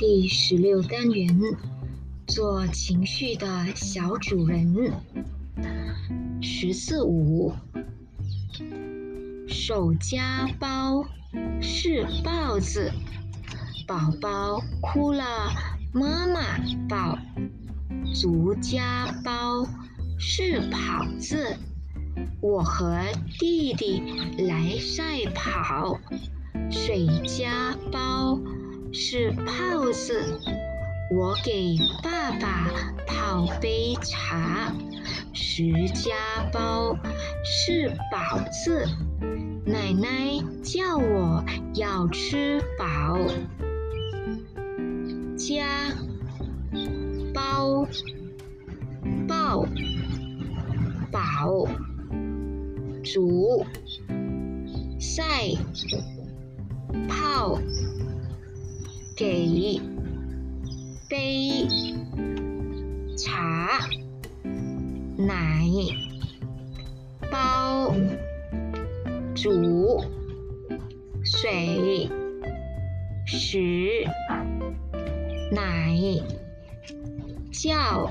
第十六单元，做情绪的小主人。十四五，手夹包是豹子，宝宝哭了，妈妈抱。足夹包是跑字，我和弟弟来赛跑。水夹包是泡子，我给爸爸泡杯茶。十家包是宝字，奶奶叫我要吃饱。家包抱宝煮晒泡给杯茶。奶包煮水食奶叫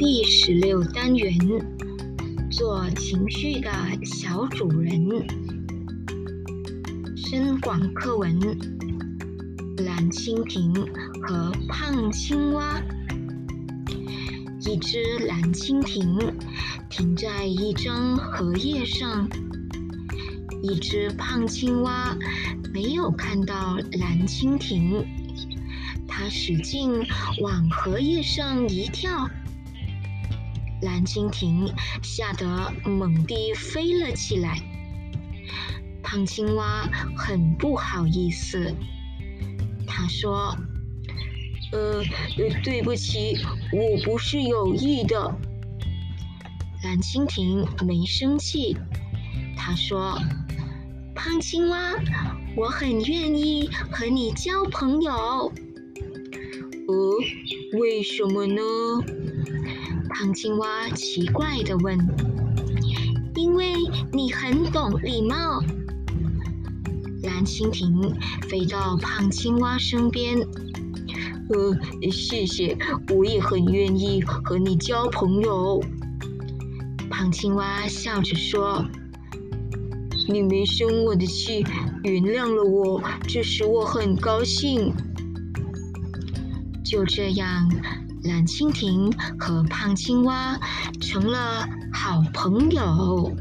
第十六单元。做情绪的小主人。深广课文：蓝蜻蜓和胖青蛙。一只蓝蜻蜓停在一张荷叶上，一只胖青蛙没有看到蓝蜻蜓，它使劲往荷叶上一跳。蓝蜻蜓吓得猛地飞了起来，胖青蛙很不好意思，他说：“呃，对不起，我不是有意的。”蓝蜻蜓没生气，他说：“胖青蛙，我很愿意和你交朋友。”“呃，为什么呢？”胖青蛙奇怪地问：“因为你很懂礼貌。”蓝蜻蜓飞到胖青蛙身边：“呃，谢谢，我也很愿意和你交朋友。”胖青蛙笑着说：“你没生我的气，原谅了我，这使我很高兴。”就这样。蓝蜻蜓和胖青蛙成了好朋友。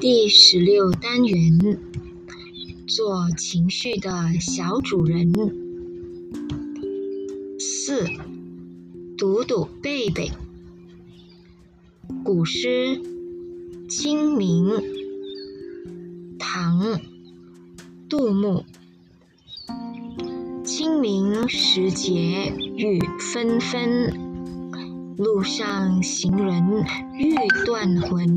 第十六单元。做情绪的小主人。四，读读背背。古诗《清明》，唐·杜牧。清明时节雨纷纷，路上行人欲断魂。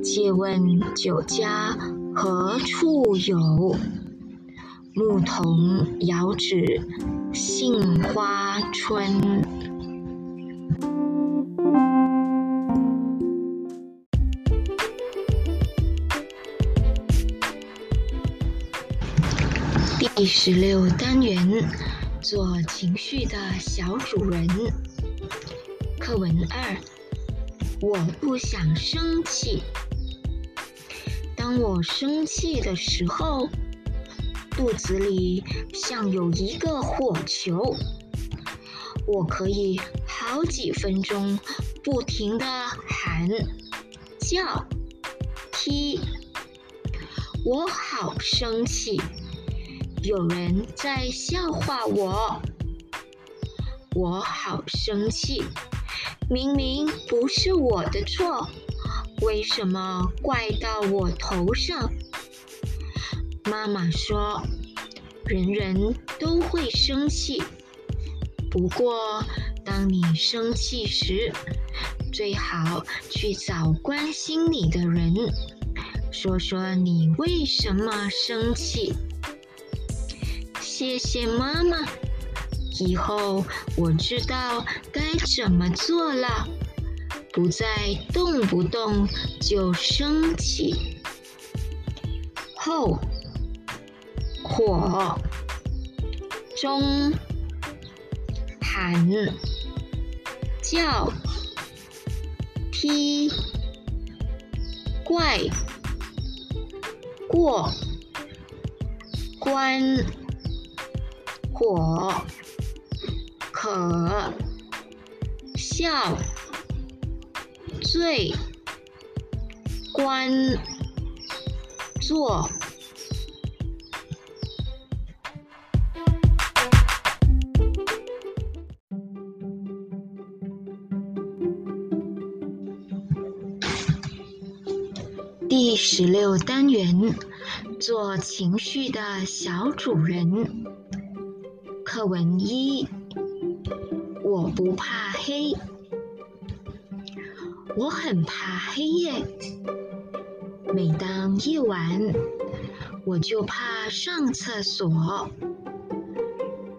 借问酒家。何处有？牧童遥指杏花村。第十六单元，做情绪的小主人。课文二，我不想生气。当我生气的时候，肚子里像有一个火球，我可以好几分钟不停的喊、叫、踢。我好生气，有人在笑话我。我好生气，明明不是我的错。为什么怪到我头上？妈妈说：“人人都会生气。不过，当你生气时，最好去找关心你的人，说说你为什么生气。谢谢妈妈，以后我知道该怎么做了，不再动不动就生气。后火中。喊叫踢怪过关火可笑最关坐。第十六单元，做情绪的小主人。课文一，我不怕黑，我很怕黑夜。每当夜晚，我就怕上厕所，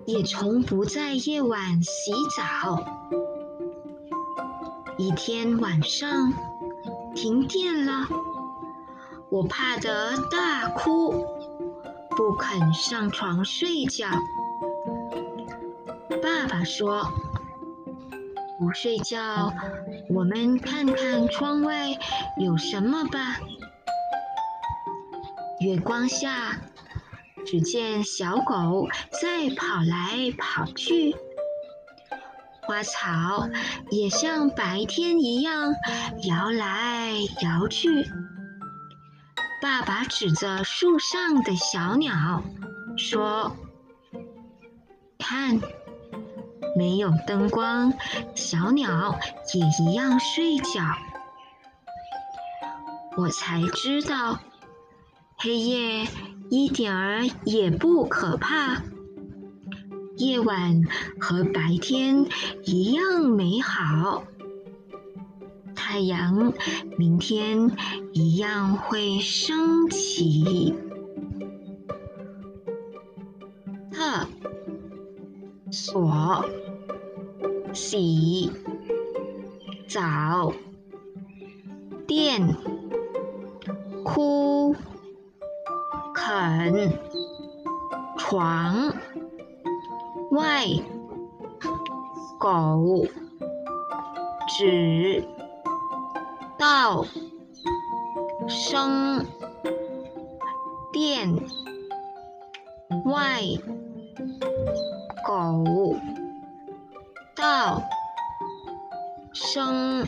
也从不在夜晚洗澡。一天晚上，停电了。我怕得大哭，不肯上床睡觉。爸爸说：“不睡觉，我们看看窗外有什么吧。”月光下，只见小狗在跑来跑去，花草也像白天一样摇来摇去。爸爸指着树上的小鸟说：“看，没有灯光，小鸟也一样睡觉。”我才知道，黑夜一点儿也不可怕，夜晚和白天一样美好。太阳明天一样会升起。所洗澡电哭啃床外狗纸。到生电外狗到生。